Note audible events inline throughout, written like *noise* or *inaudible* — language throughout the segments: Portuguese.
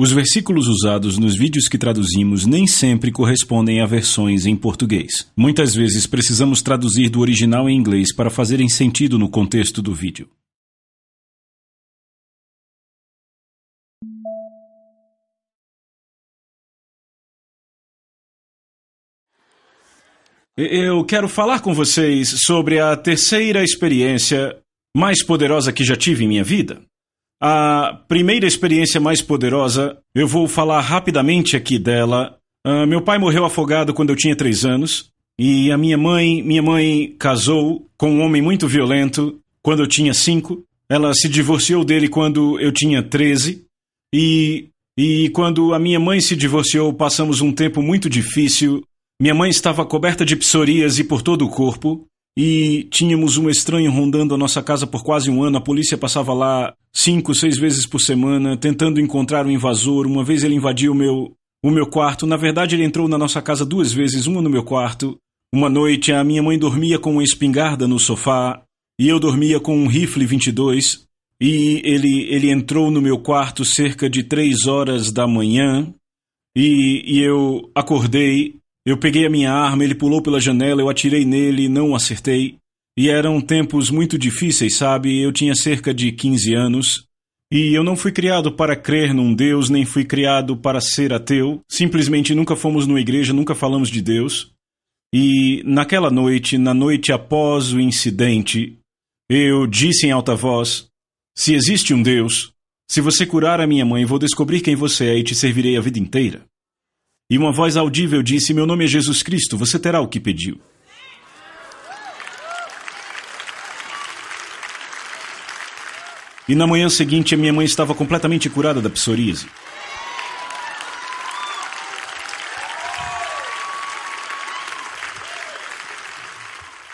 Os versículos usados nos vídeos que traduzimos nem sempre correspondem a versões em português. Muitas vezes precisamos traduzir do original em inglês para fazerem sentido no contexto do vídeo. Eu quero falar com vocês sobre a terceira experiência mais poderosa que já tive em minha vida. A primeira experiência mais poderosa, eu vou falar rapidamente aqui dela. Uh, meu pai morreu afogado quando eu tinha três anos. E a minha mãe, minha mãe casou com um homem muito violento quando eu tinha cinco. Ela se divorciou dele quando eu tinha treze. E, e quando a minha mãe se divorciou, passamos um tempo muito difícil. Minha mãe estava coberta de psoríase por todo o corpo. E tínhamos um estranho rondando a nossa casa por quase um ano. A polícia passava lá cinco, seis vezes por semana, tentando encontrar o um invasor. Uma vez ele invadiu o meu, o meu quarto. Na verdade, ele entrou na nossa casa duas vezes, uma no meu quarto. Uma noite, a minha mãe dormia com uma espingarda no sofá e eu dormia com um rifle 22. E ele, ele entrou no meu quarto cerca de três horas da manhã. E, e eu acordei eu peguei a minha arma, ele pulou pela janela, eu atirei nele e não acertei. E eram tempos muito difíceis, sabe? Eu tinha cerca de 15 anos. E eu não fui criado para crer num Deus, nem fui criado para ser ateu. Simplesmente nunca fomos numa igreja, nunca falamos de Deus. E naquela noite, na noite após o incidente, eu disse em alta voz: Se existe um Deus, se você curar a minha mãe, vou descobrir quem você é e te servirei a vida inteira. E uma voz audível disse: Meu nome é Jesus Cristo, você terá o que pediu. E na manhã seguinte, a minha mãe estava completamente curada da psoríase.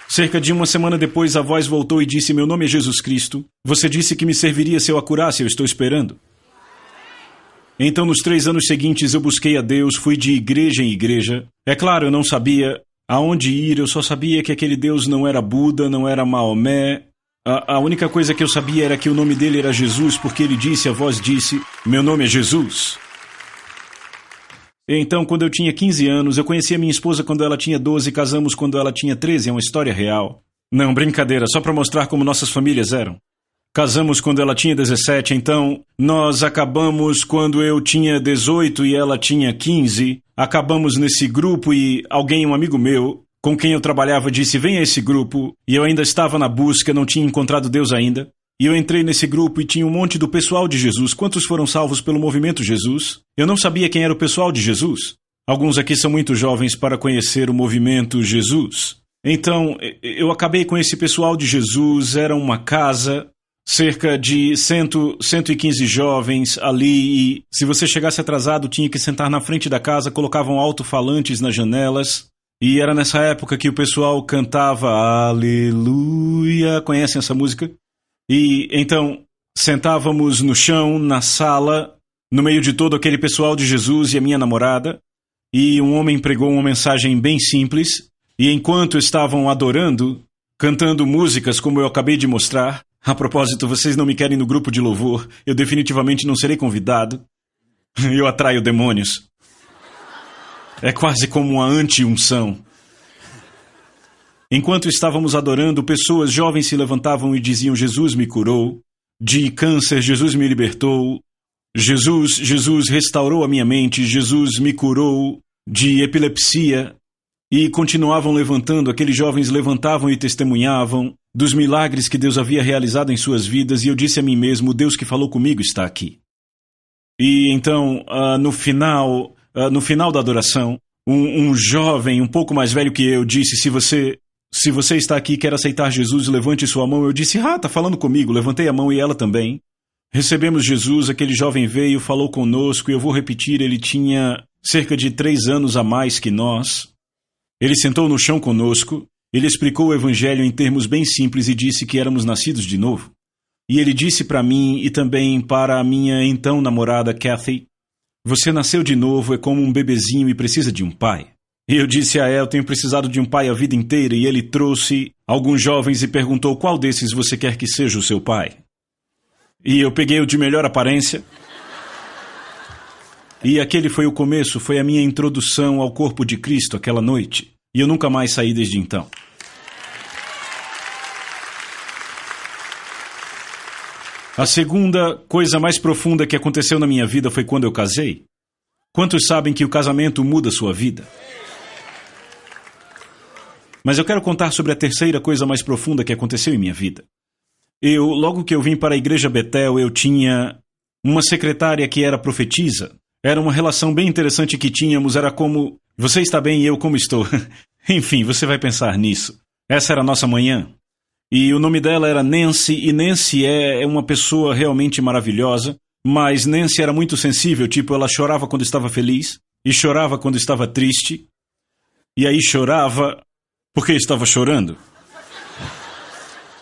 Cerca de uma semana depois, a voz voltou e disse: Meu nome é Jesus Cristo. Você disse que me serviria se eu a curasse, eu estou esperando. Então, nos três anos seguintes, eu busquei a Deus, fui de igreja em igreja. É claro, eu não sabia aonde ir, eu só sabia que aquele Deus não era Buda, não era Maomé. A, a única coisa que eu sabia era que o nome dele era Jesus, porque ele disse, a voz disse: Meu nome é Jesus. Então, quando eu tinha 15 anos, eu conheci a minha esposa quando ela tinha 12 e casamos quando ela tinha 13. É uma história real. Não, brincadeira, só para mostrar como nossas famílias eram. Casamos quando ela tinha 17, então nós acabamos quando eu tinha 18 e ela tinha 15. Acabamos nesse grupo e alguém, um amigo meu, com quem eu trabalhava, disse: Venha a esse grupo. E eu ainda estava na busca, não tinha encontrado Deus ainda. E eu entrei nesse grupo e tinha um monte do pessoal de Jesus. Quantos foram salvos pelo movimento Jesus? Eu não sabia quem era o pessoal de Jesus. Alguns aqui são muito jovens para conhecer o movimento Jesus. Então, eu acabei com esse pessoal de Jesus, era uma casa, cerca de cento, 115 jovens ali e se você chegasse atrasado tinha que sentar na frente da casa, colocavam alto-falantes nas janelas. E era nessa época que o pessoal cantava Aleluia. Conhecem essa música? E então sentávamos no chão, na sala, no meio de todo aquele pessoal de Jesus e a minha namorada, e um homem pregou uma mensagem bem simples, e enquanto estavam adorando, cantando músicas como eu acabei de mostrar, a propósito, vocês não me querem no grupo de louvor, eu definitivamente não serei convidado. Eu atraio demônios. É quase como uma anti-unção. Enquanto estávamos adorando, pessoas jovens se levantavam e diziam: Jesus me curou, de câncer, Jesus me libertou, Jesus, Jesus restaurou a minha mente, Jesus me curou de epilepsia. E continuavam levantando, aqueles jovens levantavam e testemunhavam dos milagres que Deus havia realizado em suas vidas, e eu disse a mim mesmo: Deus que falou comigo está aqui. E então, uh, no final, uh, no final da adoração, um, um, jovem um pouco mais velho que eu disse: se você se você está aqui e quer aceitar Jesus, levante sua mão. Eu disse: ah, está falando comigo. Levantei a mão e ela também. Recebemos Jesus, aquele jovem veio, falou conosco, e eu vou repetir: ele tinha cerca de três anos a mais que nós. Ele sentou no chão conosco, ele explicou o Evangelho em termos bem simples e disse que éramos nascidos de novo. E ele disse para mim e também para a minha então namorada Kathy: Você nasceu de novo, é como um bebezinho e precisa de um pai. E eu disse a ela: tenho precisado de um pai a vida inteira. E ele trouxe alguns jovens e perguntou qual desses você quer que seja o seu pai. E eu peguei o de melhor aparência. E aquele foi o começo, foi a minha introdução ao corpo de Cristo aquela noite. E eu nunca mais saí desde então. A segunda coisa mais profunda que aconteceu na minha vida foi quando eu casei. Quantos sabem que o casamento muda sua vida? Mas eu quero contar sobre a terceira coisa mais profunda que aconteceu em minha vida. Eu, logo que eu vim para a igreja Betel, eu tinha uma secretária que era profetisa. Era uma relação bem interessante que tínhamos, era como você está bem e eu como estou. *laughs* Enfim, você vai pensar nisso. Essa era a nossa manhã. E o nome dela era Nancy, e Nancy é, é uma pessoa realmente maravilhosa, mas Nancy era muito sensível, tipo, ela chorava quando estava feliz, e chorava quando estava triste, e aí chorava porque estava chorando.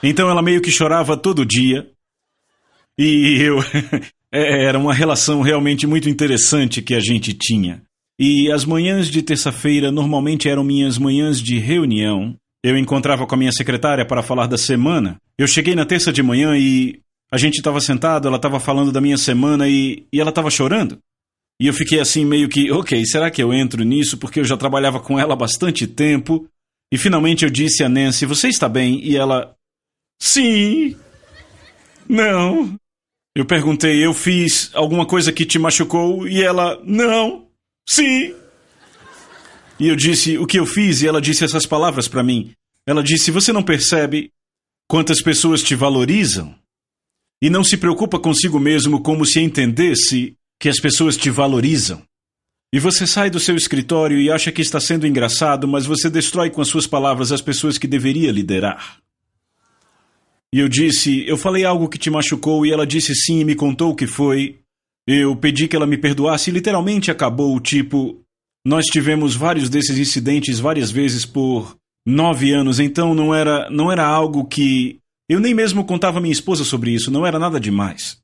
Então ela meio que chorava todo dia, e eu. *laughs* É, era uma relação realmente muito interessante que a gente tinha. E as manhãs de terça-feira normalmente eram minhas manhãs de reunião, eu encontrava com a minha secretária para falar da semana. Eu cheguei na terça de manhã e a gente estava sentado, ela estava falando da minha semana e, e ela estava chorando. E eu fiquei assim meio que, ok, será que eu entro nisso? Porque eu já trabalhava com ela há bastante tempo. E finalmente eu disse a Nancy, você está bem? E ela, sim. Não. Eu perguntei, eu fiz alguma coisa que te machucou? E ela, não. Sim. E eu disse o que eu fiz e ela disse essas palavras para mim. Ela disse: Você não percebe quantas pessoas te valorizam? E não se preocupa consigo mesmo como se entendesse que as pessoas te valorizam. E você sai do seu escritório e acha que está sendo engraçado, mas você destrói com as suas palavras as pessoas que deveria liderar. E eu disse: Eu falei algo que te machucou, e ela disse sim e me contou o que foi. Eu pedi que ela me perdoasse e literalmente acabou, tipo, nós tivemos vários desses incidentes várias vezes por nove anos, então não era, não era algo que. Eu nem mesmo contava minha esposa sobre isso, não era nada demais.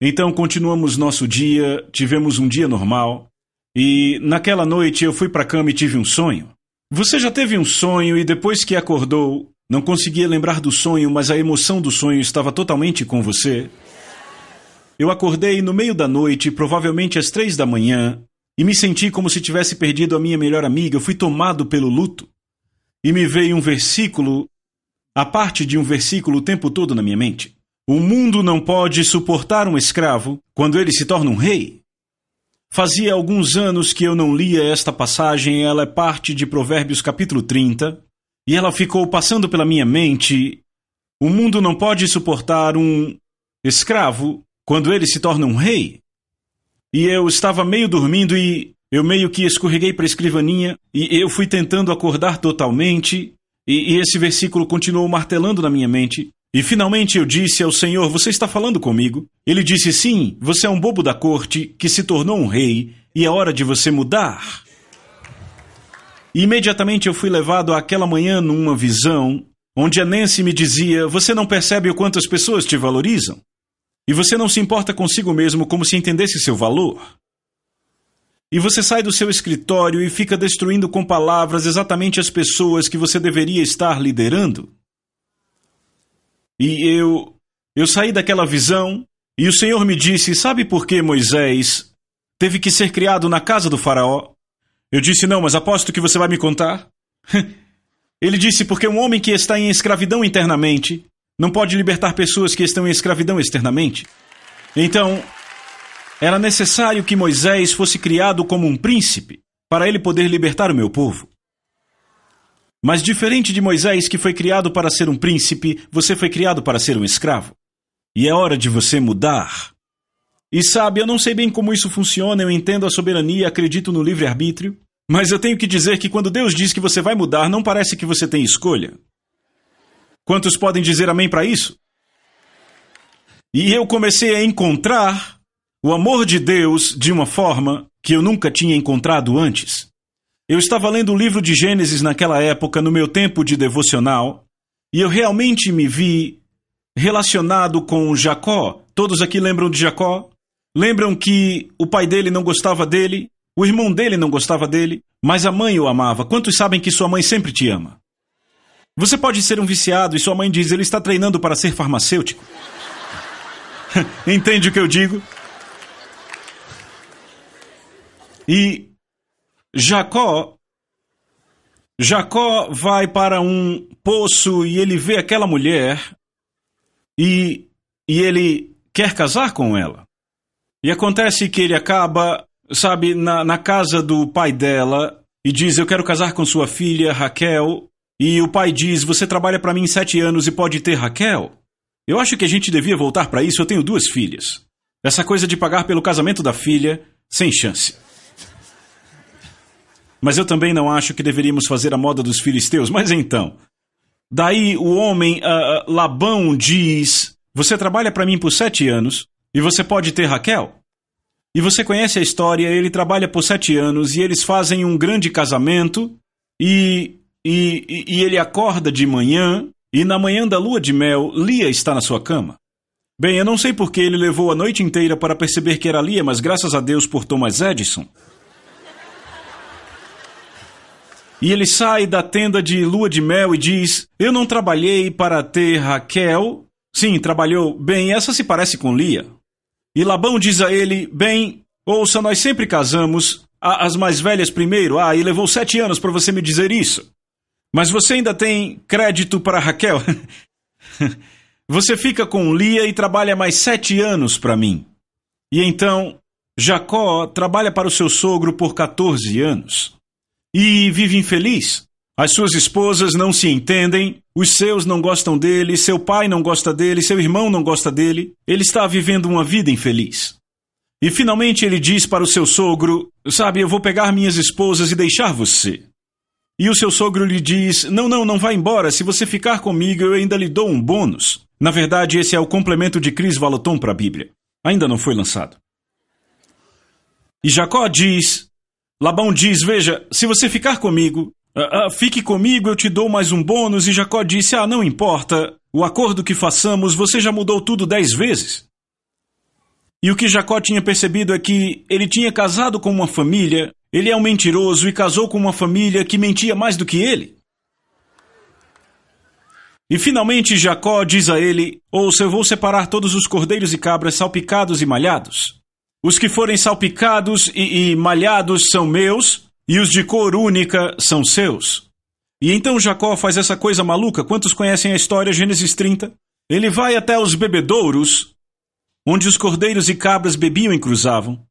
Então continuamos nosso dia, tivemos um dia normal, e naquela noite eu fui para a cama e tive um sonho. Você já teve um sonho e depois que acordou, não conseguia lembrar do sonho, mas a emoção do sonho estava totalmente com você? Eu acordei no meio da noite, provavelmente às três da manhã, e me senti como se tivesse perdido a minha melhor amiga. Eu fui tomado pelo luto. E me veio um versículo, a parte de um versículo o tempo todo na minha mente. O mundo não pode suportar um escravo quando ele se torna um rei. Fazia alguns anos que eu não lia esta passagem, ela é parte de Provérbios capítulo 30, e ela ficou passando pela minha mente. O mundo não pode suportar um escravo quando ele se torna um rei. E eu estava meio dormindo e eu meio que escorreguei para a escrivaninha e eu fui tentando acordar totalmente. E, e esse versículo continuou martelando na minha mente. E finalmente eu disse ao Senhor: Você está falando comigo? Ele disse: Sim, você é um bobo da corte que se tornou um rei e é hora de você mudar. E imediatamente eu fui levado àquela manhã numa visão onde a Nancy me dizia: Você não percebe o quanto as pessoas te valorizam? E você não se importa consigo mesmo como se entendesse seu valor. E você sai do seu escritório e fica destruindo com palavras exatamente as pessoas que você deveria estar liderando. E eu. Eu saí daquela visão e o Senhor me disse: Sabe por que Moisés teve que ser criado na casa do Faraó? Eu disse: Não, mas aposto que você vai me contar. *laughs* Ele disse: Porque um homem que está em escravidão internamente não pode libertar pessoas que estão em escravidão externamente. Então, era necessário que Moisés fosse criado como um príncipe para ele poder libertar o meu povo. Mas diferente de Moisés, que foi criado para ser um príncipe, você foi criado para ser um escravo. E é hora de você mudar. E sabe, eu não sei bem como isso funciona, eu entendo a soberania, acredito no livre-arbítrio, mas eu tenho que dizer que quando Deus diz que você vai mudar, não parece que você tem escolha. Quantos podem dizer amém para isso? E eu comecei a encontrar o amor de Deus de uma forma que eu nunca tinha encontrado antes. Eu estava lendo o livro de Gênesis naquela época, no meu tempo de devocional, e eu realmente me vi relacionado com Jacó. Todos aqui lembram de Jacó? Lembram que o pai dele não gostava dele, o irmão dele não gostava dele, mas a mãe o amava. Quantos sabem que sua mãe sempre te ama? Você pode ser um viciado e sua mãe diz: ele está treinando para ser farmacêutico. *laughs* Entende o que eu digo? E Jacó Jacó vai para um poço e ele vê aquela mulher e, e ele quer casar com ela. E acontece que ele acaba, sabe, na, na casa do pai dela e diz: Eu quero casar com sua filha Raquel. E o pai diz: Você trabalha para mim sete anos e pode ter Raquel? Eu acho que a gente devia voltar para isso. Eu tenho duas filhas. Essa coisa de pagar pelo casamento da filha, sem chance. Mas eu também não acho que deveríamos fazer a moda dos filisteus. Mas então. Daí o homem, uh, Labão, diz: Você trabalha para mim por sete anos e você pode ter Raquel? E você conhece a história, ele trabalha por sete anos e eles fazem um grande casamento e, e, e ele acorda de manhã e na manhã da lua de mel, Lia está na sua cama. Bem, eu não sei por que ele levou a noite inteira para perceber que era Lia, mas graças a Deus por Thomas Edison. E ele sai da tenda de lua de mel e diz: Eu não trabalhei para ter Raquel. Sim, trabalhou. Bem, essa se parece com Lia. E Labão diz a ele: Bem, ouça, nós sempre casamos. As mais velhas primeiro. Ah, e levou sete anos para você me dizer isso. Mas você ainda tem crédito para Raquel? *laughs* você fica com Lia e trabalha mais sete anos para mim. E então, Jacó trabalha para o seu sogro por 14 anos e vive infeliz. As suas esposas não se entendem, os seus não gostam dele, seu pai não gosta dele, seu irmão não gosta dele. Ele está vivendo uma vida infeliz. E finalmente ele diz para o seu sogro: Sabe, eu vou pegar minhas esposas e deixar você. E o seu sogro lhe diz: Não, não, não vá embora. Se você ficar comigo, eu ainda lhe dou um bônus. Na verdade, esse é o complemento de Cris Valoton para a Bíblia. Ainda não foi lançado. E Jacó diz: Labão diz: Veja, se você ficar comigo, uh, uh, fique comigo, eu te dou mais um bônus. E Jacó disse: Ah, não importa, o acordo que façamos, você já mudou tudo dez vezes. E o que Jacó tinha percebido é que ele tinha casado com uma família, ele é um mentiroso e casou com uma família que mentia mais do que ele. E finalmente Jacó diz a ele: Ouça, eu vou separar todos os cordeiros e cabras salpicados e malhados. Os que forem salpicados e, e malhados são meus, e os de cor única são seus. E então Jacó faz essa coisa maluca. Quantos conhecem a história, Gênesis 30? Ele vai até os bebedouros, onde os cordeiros e cabras bebiam e cruzavam.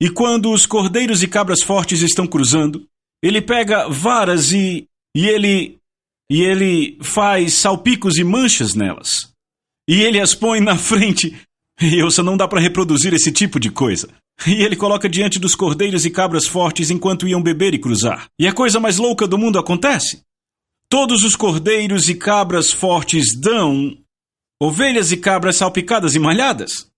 E quando os cordeiros e cabras fortes estão cruzando, ele pega varas e, e ele e ele faz salpicos e manchas nelas. E ele as põe na *laughs* frente e ouça, não dá para reproduzir esse tipo de coisa. E ele coloca diante dos cordeiros e cabras fortes enquanto iam beber e cruzar. E a coisa mais louca do mundo acontece. Todos os cordeiros e cabras fortes dão ovelhas e cabras salpicadas e malhadas.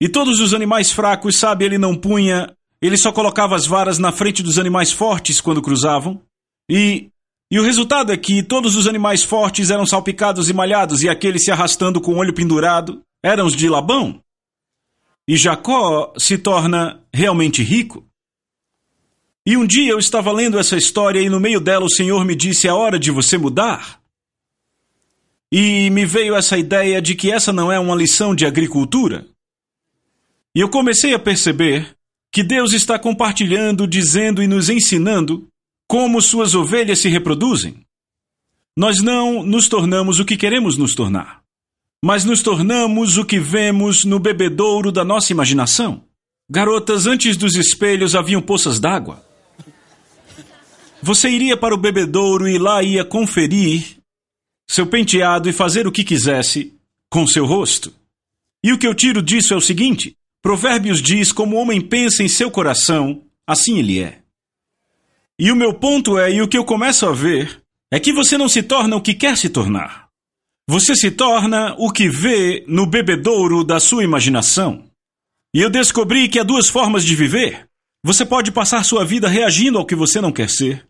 E todos os animais fracos, sabe, ele não punha, ele só colocava as varas na frente dos animais fortes quando cruzavam. E e o resultado é que todos os animais fortes eram salpicados e malhados, e aquele se arrastando com o olho pendurado, eram os de Labão. E Jacó se torna realmente rico. E um dia eu estava lendo essa história e no meio dela o Senhor me disse: é hora de você mudar. E me veio essa ideia de que essa não é uma lição de agricultura. E eu comecei a perceber que Deus está compartilhando, dizendo e nos ensinando como suas ovelhas se reproduzem. Nós não nos tornamos o que queremos nos tornar, mas nos tornamos o que vemos no bebedouro da nossa imaginação. Garotas, antes dos espelhos haviam poças d'água. Você iria para o bebedouro e lá ia conferir seu penteado e fazer o que quisesse com seu rosto. E o que eu tiro disso é o seguinte: Provérbios diz: como o homem pensa em seu coração, assim ele é. E o meu ponto é, e o que eu começo a ver, é que você não se torna o que quer se tornar. Você se torna o que vê no bebedouro da sua imaginação. E eu descobri que há duas formas de viver. Você pode passar sua vida reagindo ao que você não quer ser,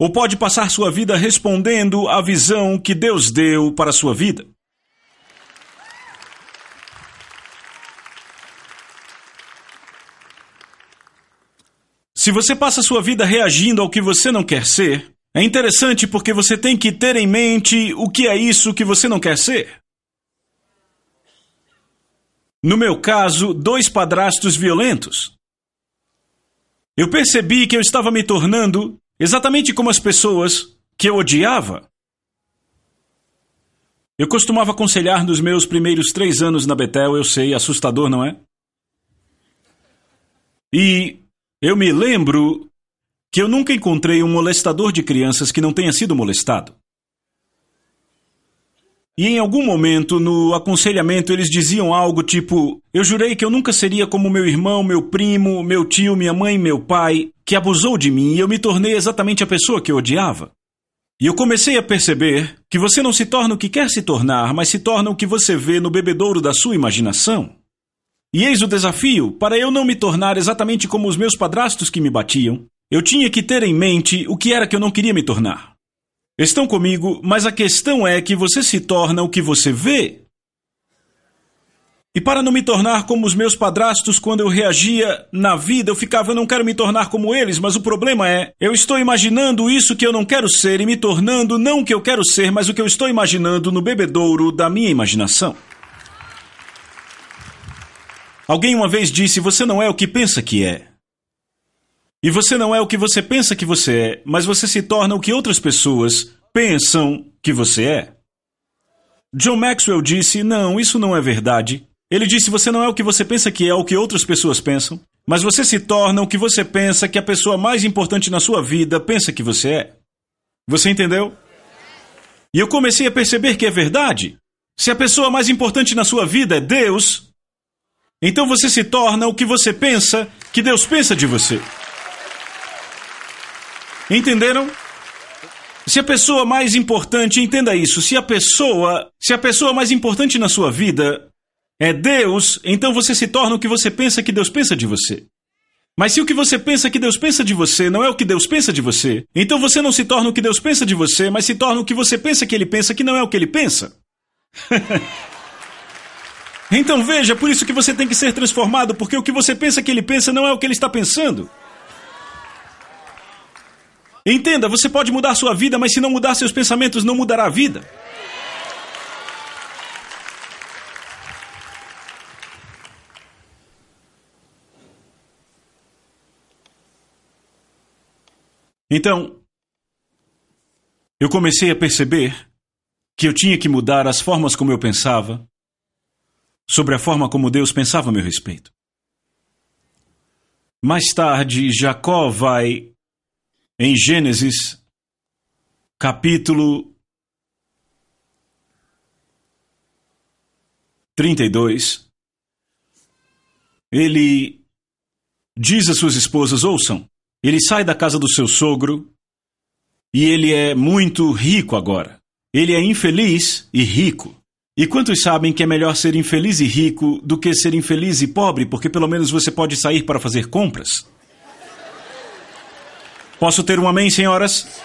ou pode passar sua vida respondendo à visão que Deus deu para a sua vida. Se você passa sua vida reagindo ao que você não quer ser, é interessante porque você tem que ter em mente o que é isso que você não quer ser. No meu caso, dois padrastos violentos. Eu percebi que eu estava me tornando Exatamente como as pessoas que eu odiava. Eu costumava aconselhar nos meus primeiros três anos na Betel, eu sei, assustador, não é? E eu me lembro que eu nunca encontrei um molestador de crianças que não tenha sido molestado. E em algum momento no aconselhamento eles diziam algo tipo: Eu jurei que eu nunca seria como meu irmão, meu primo, meu tio, minha mãe, meu pai, que abusou de mim e eu me tornei exatamente a pessoa que eu odiava. E eu comecei a perceber que você não se torna o que quer se tornar, mas se torna o que você vê no bebedouro da sua imaginação. E eis o desafio: para eu não me tornar exatamente como os meus padrastos que me batiam, eu tinha que ter em mente o que era que eu não queria me tornar. Estão comigo, mas a questão é que você se torna o que você vê. E para não me tornar como os meus padrastos quando eu reagia na vida, eu ficava, eu não quero me tornar como eles, mas o problema é, eu estou imaginando isso que eu não quero ser e me tornando não o que eu quero ser, mas o que eu estou imaginando no bebedouro da minha imaginação. Alguém uma vez disse: Você não é o que pensa que é. E você não é o que você pensa que você é, mas você se torna o que outras pessoas pensam que você é. John Maxwell disse: Não, isso não é verdade. Ele disse: Você não é o que você pensa que é, o que outras pessoas pensam, mas você se torna o que você pensa que a pessoa mais importante na sua vida pensa que você é. Você entendeu? E eu comecei a perceber que é verdade. Se a pessoa mais importante na sua vida é Deus, então você se torna o que você pensa que Deus pensa de você. Entenderam? Se a pessoa mais importante, entenda isso, se a pessoa, se a pessoa mais importante na sua vida é Deus, então você se torna o que você pensa que Deus pensa de você. Mas se o que você pensa que Deus pensa de você não é o que Deus pensa de você, então você não se torna o que Deus pensa de você, mas se torna o que você pensa que ele pensa que não é o que ele pensa. *laughs* então veja, por isso que você tem que ser transformado, porque o que você pensa que ele pensa não é o que ele está pensando. Entenda, você pode mudar sua vida, mas se não mudar seus pensamentos, não mudará a vida. Então, eu comecei a perceber que eu tinha que mudar as formas como eu pensava sobre a forma como Deus pensava a meu respeito. Mais tarde, Jacó vai em Gênesis, capítulo 32, ele diz às suas esposas: ouçam, ele sai da casa do seu sogro e ele é muito rico agora. Ele é infeliz e rico. E quantos sabem que é melhor ser infeliz e rico do que ser infeliz e pobre, porque pelo menos você pode sair para fazer compras? Posso ter um amém, senhoras?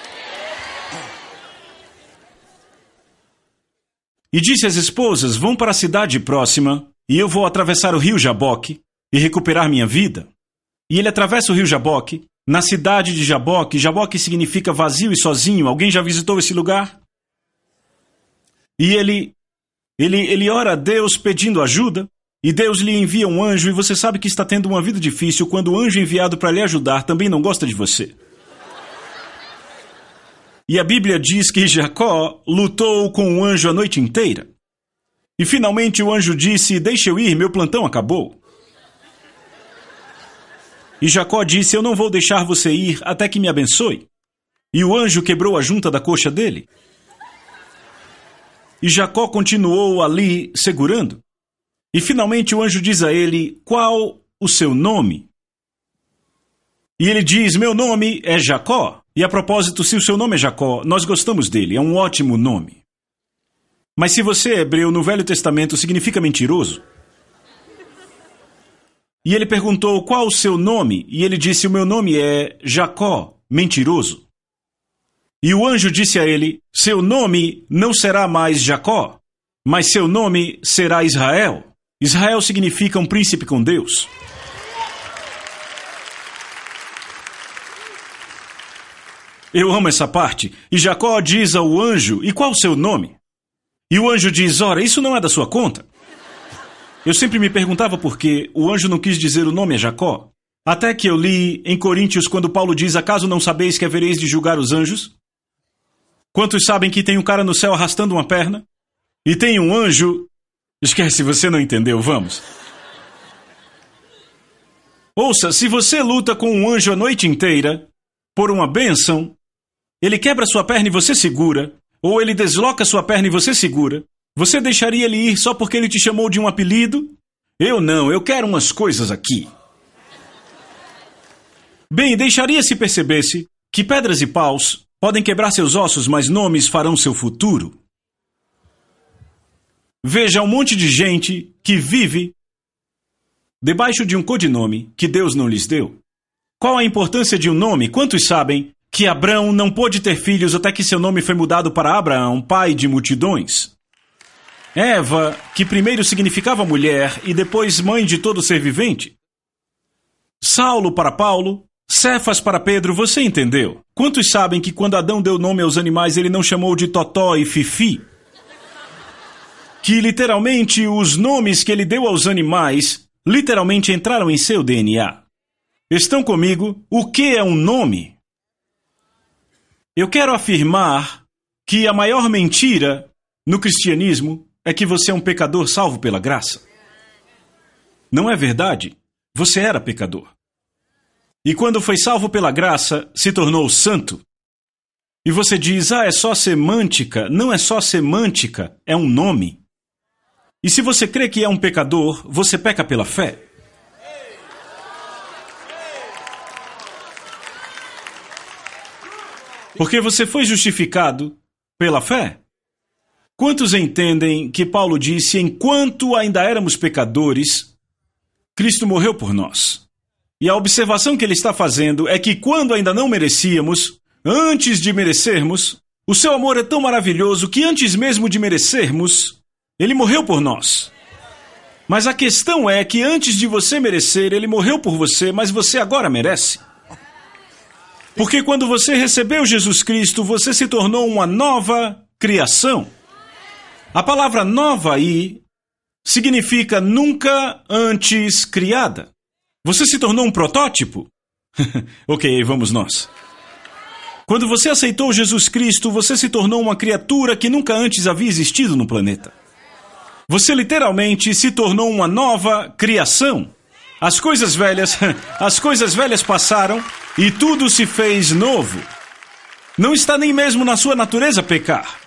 e disse às esposas: Vão para a cidade próxima, e eu vou atravessar o rio Jaboque e recuperar minha vida. E ele atravessa o rio Jaboque, na cidade de Jaboque. Jaboque significa vazio e sozinho. Alguém já visitou esse lugar? E ele, ele, ele ora a Deus pedindo ajuda, e Deus lhe envia um anjo, e você sabe que está tendo uma vida difícil quando o anjo enviado para lhe ajudar também não gosta de você. E a Bíblia diz que Jacó lutou com o anjo a noite inteira. E finalmente o anjo disse: Deixa eu ir, meu plantão acabou. E Jacó disse: Eu não vou deixar você ir até que me abençoe. E o anjo quebrou a junta da coxa dele. E Jacó continuou ali segurando. E finalmente o anjo diz a ele: Qual o seu nome? E ele diz: Meu nome é Jacó. E a propósito, se o seu nome é Jacó, nós gostamos dele, é um ótimo nome. Mas se você é hebreu, no Velho Testamento significa mentiroso. E ele perguntou qual o seu nome, e ele disse: O meu nome é Jacó, mentiroso. E o anjo disse a ele: Seu nome não será mais Jacó, mas seu nome será Israel. Israel significa um príncipe com Deus. Eu amo essa parte. E Jacó diz ao anjo: E qual o seu nome? E o anjo diz: Ora, isso não é da sua conta. Eu sempre me perguntava por que o anjo não quis dizer o nome a Jacó. Até que eu li em Coríntios quando Paulo diz: Acaso não sabeis que havereis de julgar os anjos? Quantos sabem que tem um cara no céu arrastando uma perna? E tem um anjo. Esquece, você não entendeu, vamos. Ouça, se você luta com um anjo a noite inteira, por uma bênção, ele quebra sua perna e você segura, ou ele desloca sua perna e você segura. Você deixaria ele ir só porque ele te chamou de um apelido? Eu não, eu quero umas coisas aqui. Bem, deixaria se percebesse que pedras e paus podem quebrar seus ossos, mas nomes farão seu futuro. Veja um monte de gente que vive debaixo de um codinome que Deus não lhes deu. Qual a importância de um nome? Quantos sabem que Abraão não pôde ter filhos até que seu nome foi mudado para Abraão, pai de multidões. Eva, que primeiro significava mulher e depois mãe de todo ser vivente. Saulo para Paulo, Cefas para Pedro, você entendeu? Quantos sabem que quando Adão deu nome aos animais ele não chamou de Totó e Fifi? Que literalmente os nomes que ele deu aos animais literalmente entraram em seu DNA. Estão comigo? O que é um nome? Eu quero afirmar que a maior mentira no cristianismo é que você é um pecador salvo pela graça. Não é verdade? Você era pecador. E quando foi salvo pela graça, se tornou santo. E você diz: ah, é só semântica. Não é só semântica, é um nome. E se você crê que é um pecador, você peca pela fé. Porque você foi justificado pela fé. Quantos entendem que Paulo disse: enquanto ainda éramos pecadores, Cristo morreu por nós? E a observação que ele está fazendo é que quando ainda não merecíamos, antes de merecermos, o seu amor é tão maravilhoso que antes mesmo de merecermos, ele morreu por nós. Mas a questão é que antes de você merecer, ele morreu por você, mas você agora merece. Porque quando você recebeu Jesus Cristo, você se tornou uma nova criação. A palavra nova aí significa nunca antes criada. Você se tornou um protótipo? *laughs* ok, vamos nós. Quando você aceitou Jesus Cristo, você se tornou uma criatura que nunca antes havia existido no planeta. Você literalmente se tornou uma nova criação. As coisas velhas, *laughs* as coisas velhas passaram e tudo se fez novo. Não está nem mesmo na sua natureza pecar.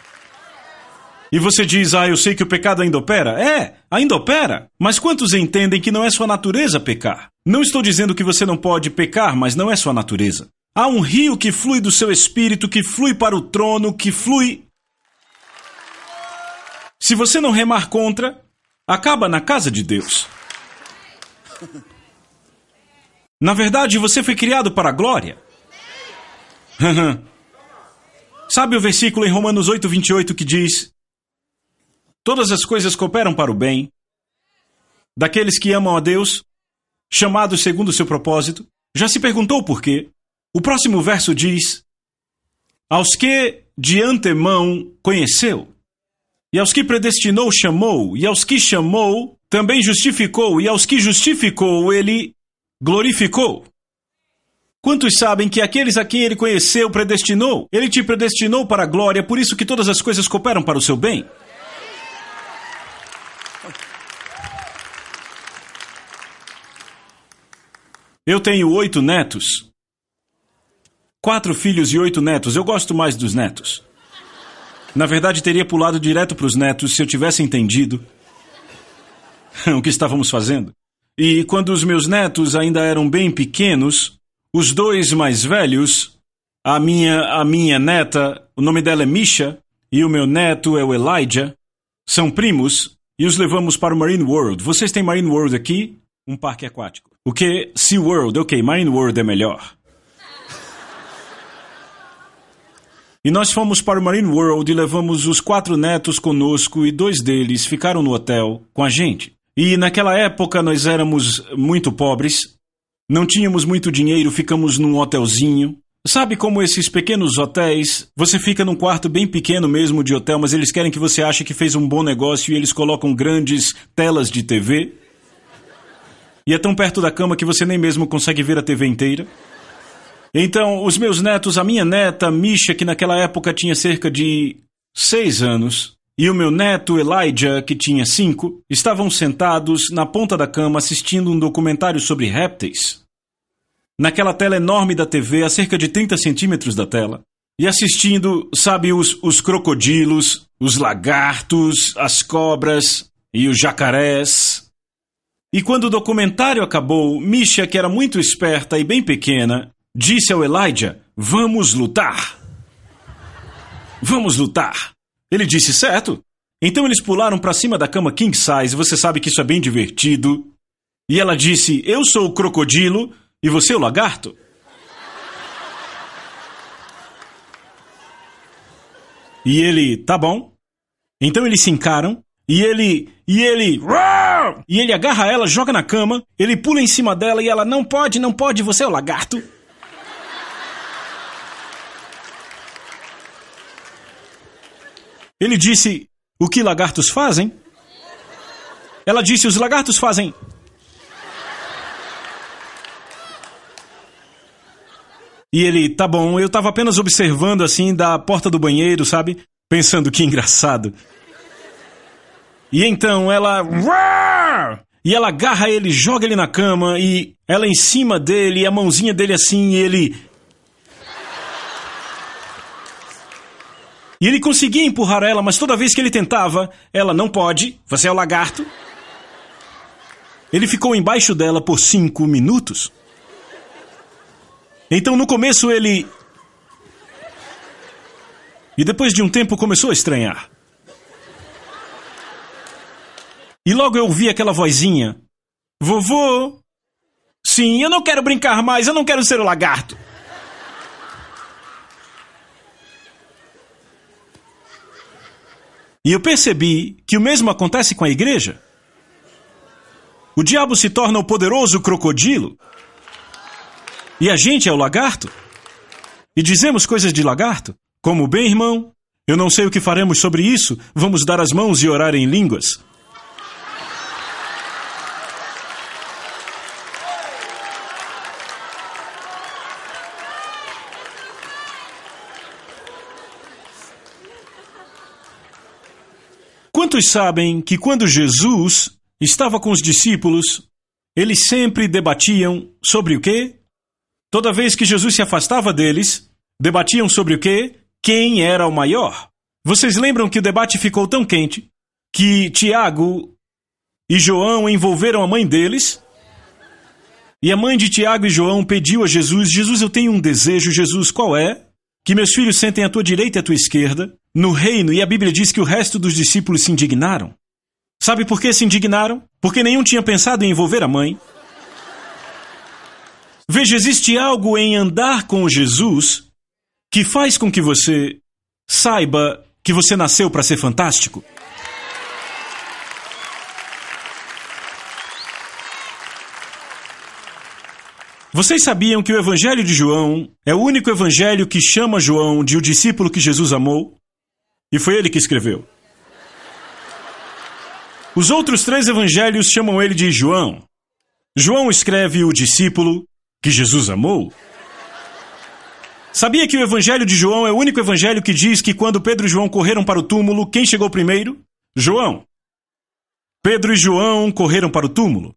E você diz, ah, eu sei que o pecado ainda opera. É, ainda opera. Mas quantos entendem que não é sua natureza pecar? Não estou dizendo que você não pode pecar, mas não é sua natureza. Há um rio que flui do seu espírito, que flui para o trono, que flui. Se você não remar contra, acaba na casa de Deus. *laughs* Na verdade, você foi criado para a glória. *laughs* Sabe o versículo em Romanos 8, 28 que diz: todas as coisas cooperam para o bem daqueles que amam a Deus, chamados segundo o seu propósito. Já se perguntou por quê? O próximo verso diz: Aos que de antemão conheceu, e aos que predestinou, chamou, e aos que chamou, também justificou, e aos que justificou, ele glorificou. Quantos sabem que aqueles a quem ele conheceu, predestinou? Ele te predestinou para a glória, por isso que todas as coisas cooperam para o seu bem. Eu tenho oito netos. Quatro filhos e oito netos. Eu gosto mais dos netos. Na verdade, teria pulado direto para os netos se eu tivesse entendido *laughs* o que estávamos fazendo. E quando os meus netos ainda eram bem pequenos, os dois mais velhos, a minha, a minha neta, o nome dela é Misha, e o meu neto é o Elijah, são primos, e os levamos para o Marine World. Vocês têm Marine World aqui? Um parque aquático. O que? Sea World, ok, Marine World é melhor. *laughs* E nós fomos para o Marine World e levamos os quatro netos conosco e dois deles ficaram no hotel com a gente. E naquela época nós éramos muito pobres, não tínhamos muito dinheiro, ficamos num hotelzinho. Sabe como esses pequenos hotéis? Você fica num quarto bem pequeno mesmo de hotel, mas eles querem que você ache que fez um bom negócio e eles colocam grandes telas de TV. E é tão perto da cama que você nem mesmo consegue ver a TV inteira. Então, os meus netos, a minha neta, Misha, que naquela época tinha cerca de seis anos, e o meu neto, Elijah, que tinha cinco, estavam sentados na ponta da cama assistindo um documentário sobre répteis. Naquela tela enorme da TV, a cerca de 30 centímetros da tela. E assistindo, sabe, os, os crocodilos, os lagartos, as cobras e os jacarés. E quando o documentário acabou, Misha, que era muito esperta e bem pequena, disse ao Elijah: Vamos lutar. Vamos lutar. Ele disse: Certo. Então eles pularam para cima da cama king size, você sabe que isso é bem divertido. E ela disse: Eu sou o crocodilo e você o lagarto. E ele, tá bom. Então eles se encaram e ele, e ele, e ele agarra ela, joga na cama, ele pula em cima dela e ela não pode, não pode, você é o lagarto. Ele disse: O que lagartos fazem? Ela disse: Os lagartos fazem. E ele, tá bom, eu tava apenas observando assim da porta do banheiro, sabe? Pensando que engraçado. E então ela. E ela agarra ele, joga ele na cama e ela em cima dele, a mãozinha dele assim, e ele E ele conseguia empurrar ela, mas toda vez que ele tentava, ela não pode, você é o lagarto. Ele ficou embaixo dela por cinco minutos. Então no começo ele. E depois de um tempo começou a estranhar. E logo eu ouvi aquela vozinha: Vovô! Sim, eu não quero brincar mais, eu não quero ser o lagarto. E eu percebi que o mesmo acontece com a igreja. O diabo se torna o poderoso crocodilo. E a gente é o lagarto. E dizemos coisas de lagarto, como: bem, irmão, eu não sei o que faremos sobre isso, vamos dar as mãos e orar em línguas. Quantos sabem que quando Jesus estava com os discípulos, eles sempre debatiam sobre o quê? Toda vez que Jesus se afastava deles, debatiam sobre o quê? Quem era o maior? Vocês lembram que o debate ficou tão quente que Tiago e João envolveram a mãe deles? E a mãe de Tiago e João pediu a Jesus: Jesus, eu tenho um desejo, Jesus, qual é? Que meus filhos sentem à tua direita e à tua esquerda, no reino, e a Bíblia diz que o resto dos discípulos se indignaram. Sabe por que se indignaram? Porque nenhum tinha pensado em envolver a mãe. Veja, existe algo em andar com Jesus que faz com que você saiba que você nasceu para ser fantástico. Vocês sabiam que o Evangelho de João é o único evangelho que chama João de o discípulo que Jesus amou? E foi ele que escreveu. Os outros três evangelhos chamam ele de João. João escreve o discípulo que Jesus amou. Sabia que o evangelho de João é o único evangelho que diz que quando Pedro e João correram para o túmulo, quem chegou primeiro? João. Pedro e João correram para o túmulo.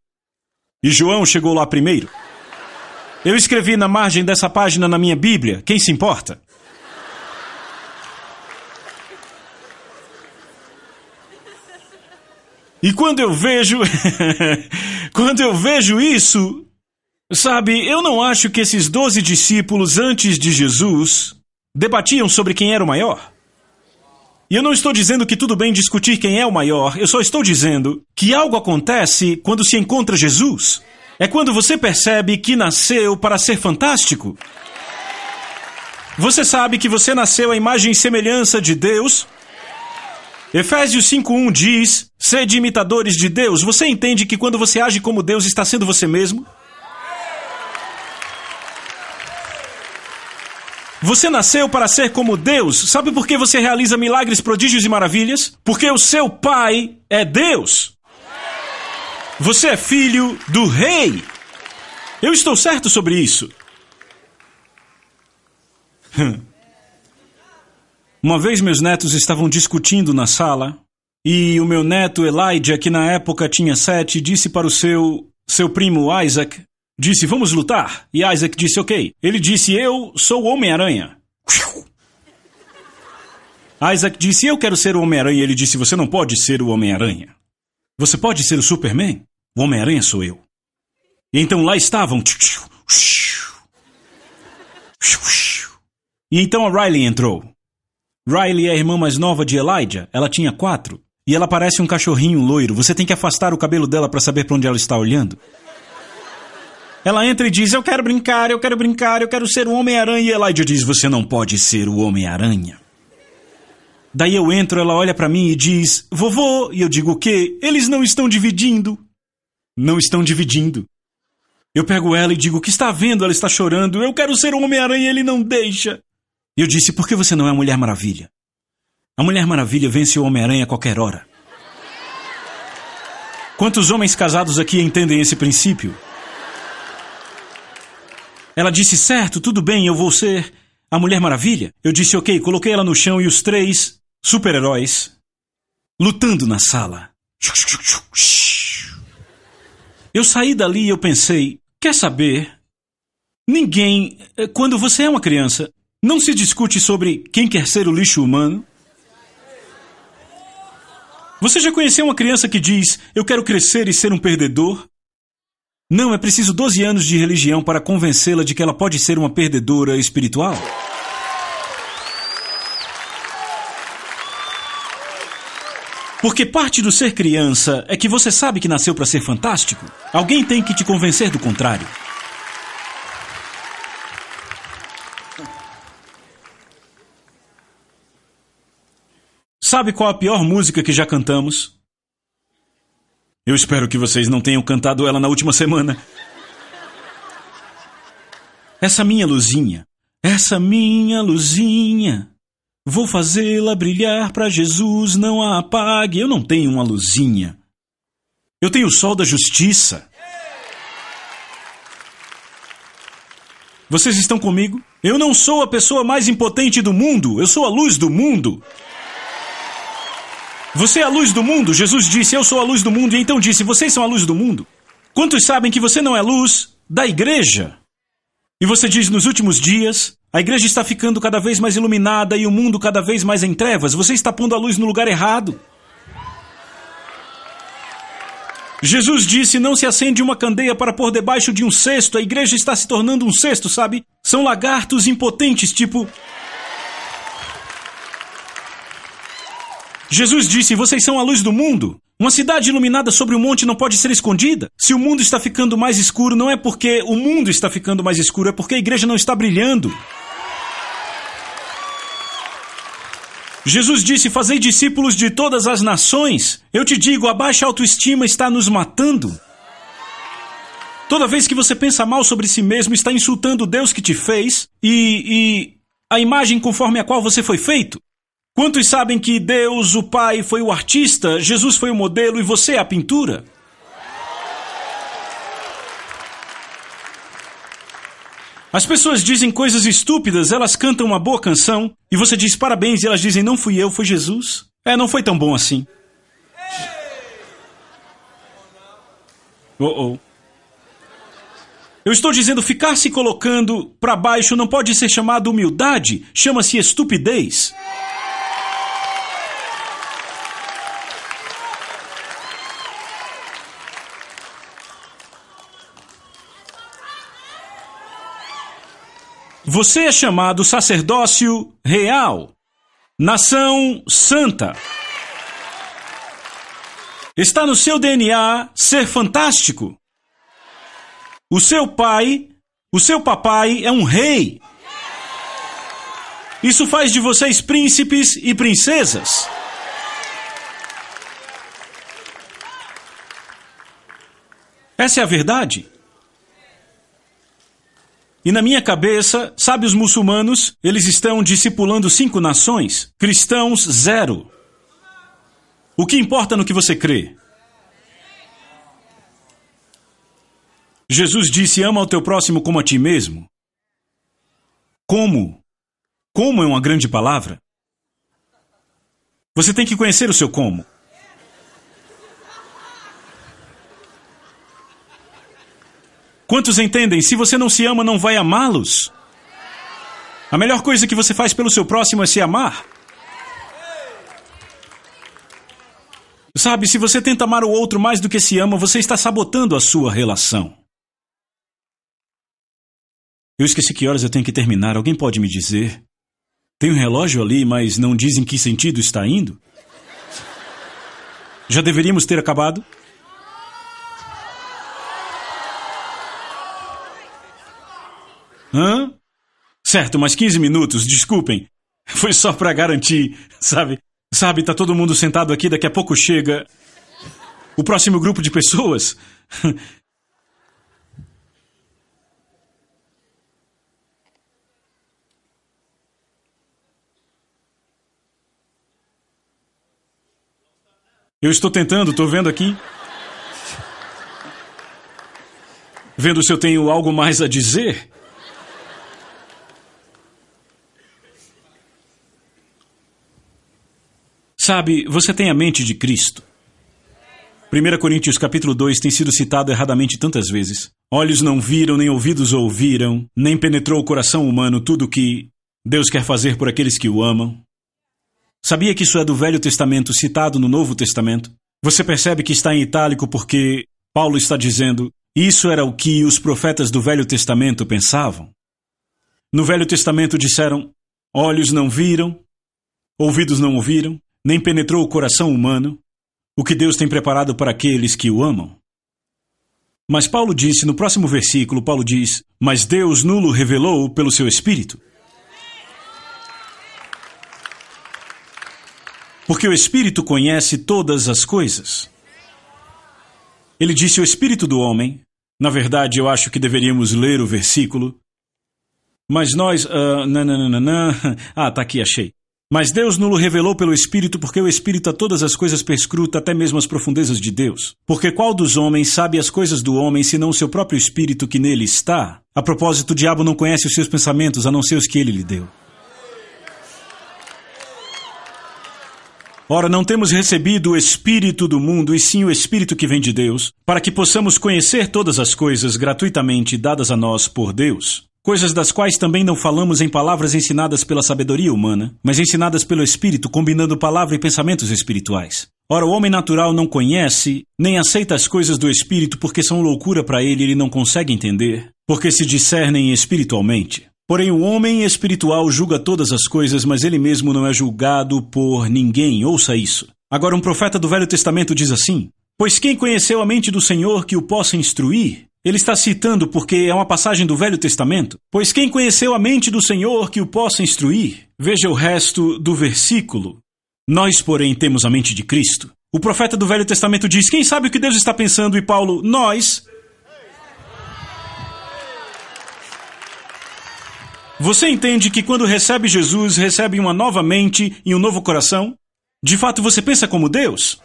E João chegou lá primeiro. Eu escrevi na margem dessa página na minha Bíblia, quem se importa? E quando eu vejo. *laughs* quando eu vejo isso. Sabe, eu não acho que esses doze discípulos antes de Jesus debatiam sobre quem era o maior. E eu não estou dizendo que tudo bem discutir quem é o maior, eu só estou dizendo que algo acontece quando se encontra Jesus. É quando você percebe que nasceu para ser fantástico. Você sabe que você nasceu à imagem e semelhança de Deus? Efésios 5:1 diz: "Sede imitadores de Deus". Você entende que quando você age como Deus está sendo você mesmo? Você nasceu para ser como Deus. Sabe por que você realiza milagres, prodígios e maravilhas? Porque o seu pai é Deus. Você é filho do rei. Eu estou certo sobre isso. *laughs* Uma vez meus netos estavam discutindo na sala e o meu neto Elijah, que na época tinha sete, disse para o seu seu primo Isaac, disse, vamos lutar? E Isaac disse, ok. Ele disse, eu sou o Homem-Aranha. *laughs* Isaac disse, eu quero ser o Homem-Aranha. Ele disse, você não pode ser o Homem-Aranha. Você pode ser o Superman? O Homem-Aranha sou eu. E então lá estavam. E então a Riley entrou. Riley é a irmã mais nova de Elijah. Ela tinha quatro. E ela parece um cachorrinho loiro. Você tem que afastar o cabelo dela para saber para onde ela está olhando. Ela entra e diz: Eu quero brincar, eu quero brincar, eu quero ser o Homem-Aranha. E Elijah diz: Você não pode ser o Homem-Aranha. Daí eu entro, ela olha para mim e diz: Vovô. E eu digo: O quê? Eles não estão dividindo não estão dividindo. Eu pego ela e digo: O que está vendo? Ela está chorando. Eu quero ser o Homem-Aranha e ele não deixa. Eu disse: Por que você não é a Mulher Maravilha? A Mulher Maravilha vence o Homem-Aranha a qualquer hora. Quantos homens casados aqui entendem esse princípio? Ela disse: Certo, tudo bem, eu vou ser a Mulher Maravilha. Eu disse: Ok, coloquei ela no chão e os três super-heróis lutando na sala. Eu saí dali e eu pensei, quer saber? Ninguém, eh, quando você é uma criança, não se discute sobre quem quer ser o lixo humano. Você já conheceu uma criança que diz: Eu quero crescer e ser um perdedor? Não, é preciso 12 anos de religião para convencê-la de que ela pode ser uma perdedora espiritual. Porque parte do ser criança é que você sabe que nasceu para ser fantástico. Alguém tem que te convencer do contrário. Sabe qual a pior música que já cantamos? Eu espero que vocês não tenham cantado ela na última semana. Essa minha luzinha, essa minha luzinha, Vou fazê-la brilhar para Jesus, não a apague. Eu não tenho uma luzinha. Eu tenho o sol da justiça. Vocês estão comigo? Eu não sou a pessoa mais impotente do mundo, eu sou a luz do mundo. Você é a luz do mundo? Jesus disse: Eu sou a luz do mundo, e então disse: Vocês são a luz do mundo. Quantos sabem que você não é luz da igreja? E você diz: Nos últimos dias, a igreja está ficando cada vez mais iluminada e o mundo cada vez mais em trevas. Você está pondo a luz no lugar errado. Jesus disse: Não se acende uma candeia para pôr debaixo de um cesto. A igreja está se tornando um cesto, sabe? São lagartos impotentes, tipo. Jesus disse: Vocês são a luz do mundo. Uma cidade iluminada sobre um monte não pode ser escondida. Se o mundo está ficando mais escuro, não é porque o mundo está ficando mais escuro, é porque a igreja não está brilhando. Jesus disse: Fazei discípulos de todas as nações. Eu te digo, a baixa autoestima está nos matando. Toda vez que você pensa mal sobre si mesmo, está insultando Deus que te fez e, e a imagem conforme a qual você foi feito. Quantos sabem que Deus, o Pai, foi o artista, Jesus foi o modelo e você é a pintura? As pessoas dizem coisas estúpidas, elas cantam uma boa canção e você diz parabéns e elas dizem não fui eu, foi Jesus. É, não foi tão bom assim. Oh, oh. Eu estou dizendo ficar se colocando para baixo não pode ser chamado humildade, chama-se estupidez. Você é chamado sacerdócio real, nação santa. Está no seu DNA ser fantástico. O seu pai, o seu papai é um rei. Isso faz de vocês príncipes e princesas. Essa é a verdade. E na minha cabeça, sabe os muçulmanos, eles estão discipulando cinco nações, cristãos zero. O que importa no que você crê? Jesus disse: ama o teu próximo como a ti mesmo. Como? Como é uma grande palavra. Você tem que conhecer o seu como. Quantos entendem? Se você não se ama, não vai amá-los. A melhor coisa que você faz pelo seu próximo é se amar. Sabe, se você tenta amar o outro mais do que se ama, você está sabotando a sua relação. Eu esqueci que horas eu tenho que terminar. Alguém pode me dizer? Tem um relógio ali, mas não diz em que sentido está indo? Já deveríamos ter acabado? Hã? Certo, mais 15 minutos, desculpem. Foi só para garantir, sabe? Sabe, tá todo mundo sentado aqui, daqui a pouco chega o próximo grupo de pessoas. *laughs* Eu estou tentando, estou vendo aqui. Vendo se eu tenho algo mais a dizer. Sabe, você tem a mente de Cristo. 1 Coríntios capítulo 2 tem sido citado erradamente tantas vezes. Olhos não viram, nem ouvidos ouviram, nem penetrou o coração humano tudo o que Deus quer fazer por aqueles que o amam. Sabia que isso é do Velho Testamento citado no Novo Testamento? Você percebe que está em itálico porque Paulo está dizendo: isso era o que os profetas do Velho Testamento pensavam. No Velho Testamento disseram: olhos não viram, ouvidos não ouviram, nem penetrou o coração humano o que Deus tem preparado para aqueles que o amam. Mas Paulo disse, no próximo versículo, Paulo diz: Mas Deus nulo revelou pelo seu Espírito. Porque o Espírito conhece todas as coisas. Ele disse: O Espírito do homem. Na verdade, eu acho que deveríamos ler o versículo. Mas nós. Uh, nananana, *laughs* ah, tá aqui, achei. Mas Deus nulo revelou pelo Espírito, porque o Espírito a todas as coisas perscruta, até mesmo as profundezas de Deus. Porque qual dos homens sabe as coisas do homem, senão o seu próprio Espírito que nele está? A propósito, o diabo não conhece os seus pensamentos, a não ser os que ele lhe deu. Ora, não temos recebido o Espírito do mundo, e sim o Espírito que vem de Deus, para que possamos conhecer todas as coisas gratuitamente dadas a nós por Deus coisas das quais também não falamos em palavras ensinadas pela sabedoria humana, mas ensinadas pelo Espírito, combinando palavra e pensamentos espirituais. Ora, o homem natural não conhece, nem aceita as coisas do Espírito porque são loucura para ele e ele não consegue entender, porque se discernem espiritualmente. Porém, o homem espiritual julga todas as coisas, mas ele mesmo não é julgado por ninguém. Ouça isso. Agora, um profeta do Velho Testamento diz assim: Pois quem conheceu a mente do Senhor que o possa instruir? Ele está citando porque é uma passagem do Velho Testamento. Pois quem conheceu a mente do Senhor que o possa instruir? Veja o resto do versículo. Nós, porém, temos a mente de Cristo. O profeta do Velho Testamento diz: Quem sabe o que Deus está pensando? E Paulo, nós. *laughs* Você entende que quando recebe Jesus, recebe uma nova mente e um novo coração? De fato, você pensa como Deus?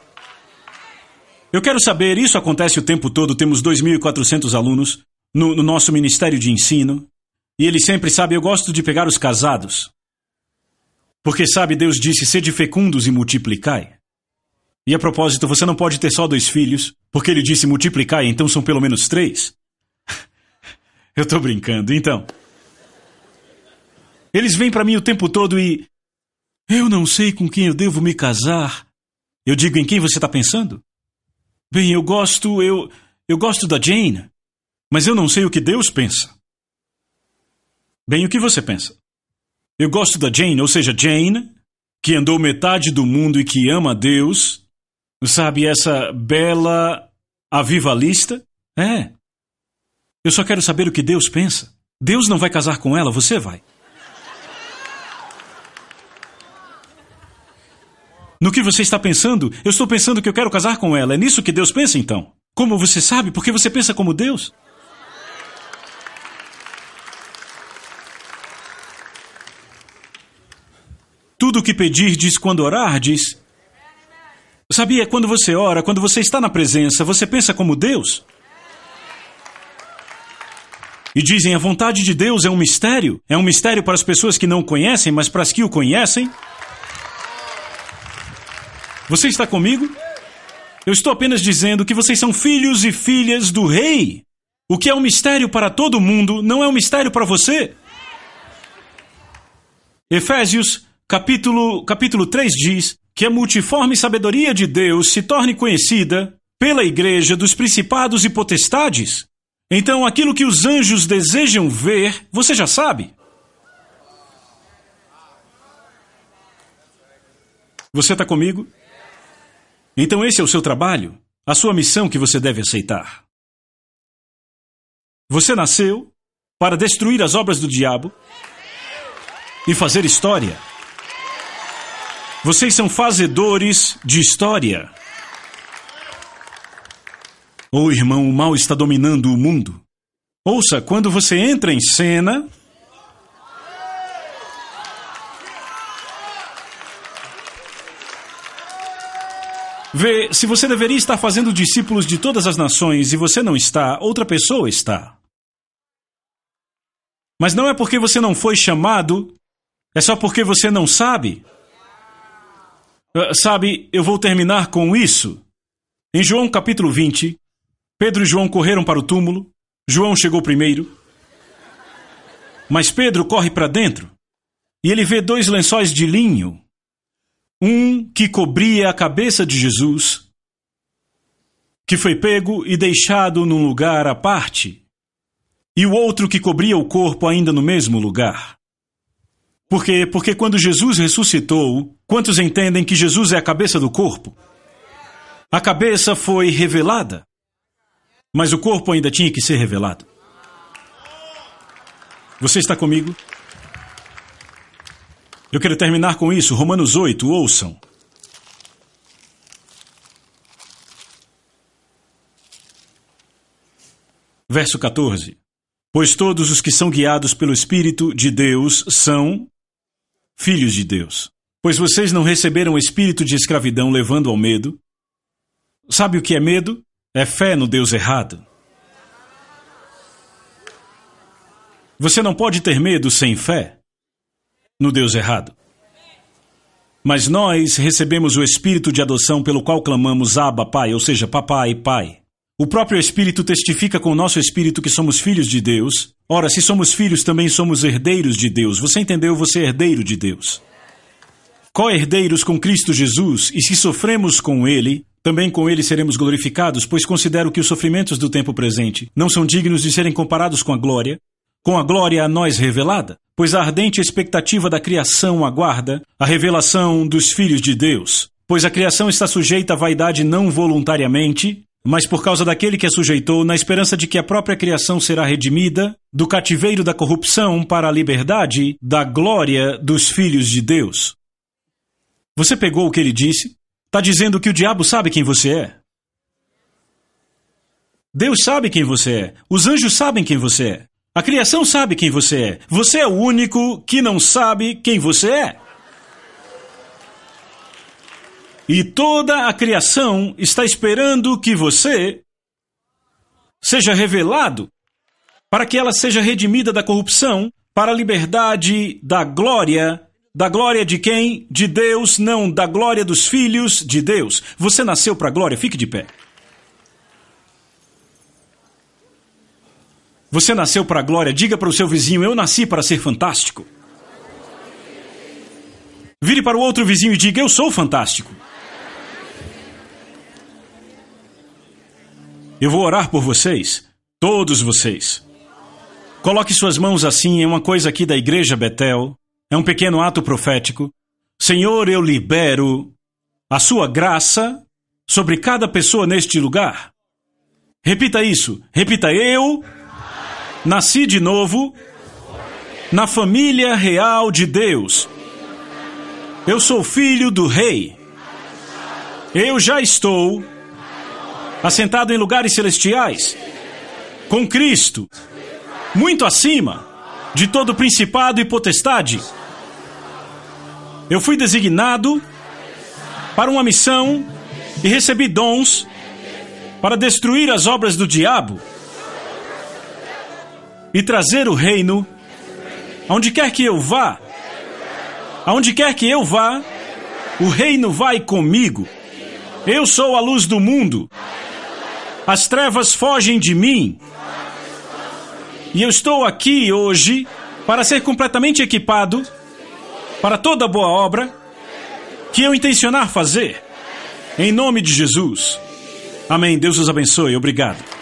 Eu quero saber, isso acontece o tempo todo, temos 2.400 alunos no, no nosso ministério de ensino, e ele sempre sabe, eu gosto de pegar os casados. Porque sabe, Deus disse, sede fecundos e multiplicai. E a propósito, você não pode ter só dois filhos, porque ele disse multiplicai, então são pelo menos três. *laughs* eu tô brincando, então. Eles vêm para mim o tempo todo e. Eu não sei com quem eu devo me casar. Eu digo, em quem você está pensando? Bem, eu gosto, eu. Eu gosto da Jane, mas eu não sei o que Deus pensa. Bem, o que você pensa? Eu gosto da Jane, ou seja, Jane, que andou metade do mundo e que ama a Deus. Sabe, essa bela avivalista? É. Eu só quero saber o que Deus pensa. Deus não vai casar com ela, você vai. No que você está pensando? Eu estou pensando que eu quero casar com ela. É nisso que Deus pensa, então? Como você sabe? Porque você pensa como Deus? Tudo o que pedirdes quando orardes. Sabia, quando você ora, quando você está na presença, você pensa como Deus? E dizem, a vontade de Deus é um mistério. É um mistério para as pessoas que não o conhecem, mas para as que o conhecem. Você está comigo? Eu estou apenas dizendo que vocês são filhos e filhas do Rei. O que é um mistério para todo mundo não é um mistério para você. Efésios capítulo, capítulo 3 diz que a multiforme sabedoria de Deus se torne conhecida pela igreja dos principados e potestades. Então, aquilo que os anjos desejam ver, você já sabe. Você está comigo? Então, esse é o seu trabalho, a sua missão que você deve aceitar. Você nasceu para destruir as obras do diabo e fazer história. Vocês são fazedores de história. Ô oh, irmão, o mal está dominando o mundo. Ouça, quando você entra em cena. Vê, se você deveria estar fazendo discípulos de todas as nações e você não está, outra pessoa está. Mas não é porque você não foi chamado, é só porque você não sabe. Uh, sabe, eu vou terminar com isso. Em João capítulo 20, Pedro e João correram para o túmulo. João chegou primeiro. Mas Pedro corre para dentro e ele vê dois lençóis de linho. Um que cobria a cabeça de Jesus, que foi pego e deixado num lugar à parte, e o outro que cobria o corpo ainda no mesmo lugar. Por quê? Porque quando Jesus ressuscitou, quantos entendem que Jesus é a cabeça do corpo? A cabeça foi revelada, mas o corpo ainda tinha que ser revelado. Você está comigo? Eu quero terminar com isso. Romanos 8, ouçam. Verso 14. Pois todos os que são guiados pelo Espírito de Deus são filhos de Deus. Pois vocês não receberam o espírito de escravidão levando ao medo. Sabe o que é medo? É fé no Deus errado. Você não pode ter medo sem fé no Deus errado. Mas nós recebemos o espírito de adoção pelo qual clamamos Abba, Pai, ou seja, Papai, Pai. O próprio Espírito testifica com o nosso espírito que somos filhos de Deus. Ora, se somos filhos, também somos herdeiros de Deus. Você entendeu? Você é herdeiro de Deus. Co-herdeiros com Cristo Jesus, e se sofremos com Ele, também com Ele seremos glorificados, pois considero que os sofrimentos do tempo presente não são dignos de serem comparados com a glória, com a glória a nós revelada, pois a ardente expectativa da criação aguarda a revelação dos filhos de Deus. Pois a criação está sujeita à vaidade não voluntariamente, mas por causa daquele que a sujeitou, na esperança de que a própria criação será redimida do cativeiro da corrupção para a liberdade da glória dos filhos de Deus. Você pegou o que ele disse? Está dizendo que o diabo sabe quem você é. Deus sabe quem você é. Os anjos sabem quem você é. A criação sabe quem você é. Você é o único que não sabe quem você é. E toda a criação está esperando que você seja revelado para que ela seja redimida da corrupção, para a liberdade da glória. Da glória de quem? De Deus, não da glória dos filhos de Deus. Você nasceu para a glória, fique de pé. Você nasceu para a glória, diga para o seu vizinho: Eu nasci para ser fantástico. Vire para o outro vizinho e diga: Eu sou fantástico. Eu vou orar por vocês, todos vocês. Coloque suas mãos assim em uma coisa aqui da igreja Betel. É um pequeno ato profético. Senhor, eu libero a sua graça sobre cada pessoa neste lugar. Repita isso. Repita: Eu nasci de novo na família real de Deus. Eu sou filho do Rei. Eu já estou assentado em lugares celestiais, com Cristo, muito acima de todo principado e potestade. Eu fui designado para uma missão e recebi dons para destruir as obras do diabo e trazer o reino aonde quer que eu vá. Aonde quer que eu vá, o reino vai comigo. Eu sou a luz do mundo. As trevas fogem de mim. E eu estou aqui hoje para ser completamente equipado para toda boa obra que eu intencionar fazer. Em nome de Jesus. Amém. Deus os abençoe. Obrigado.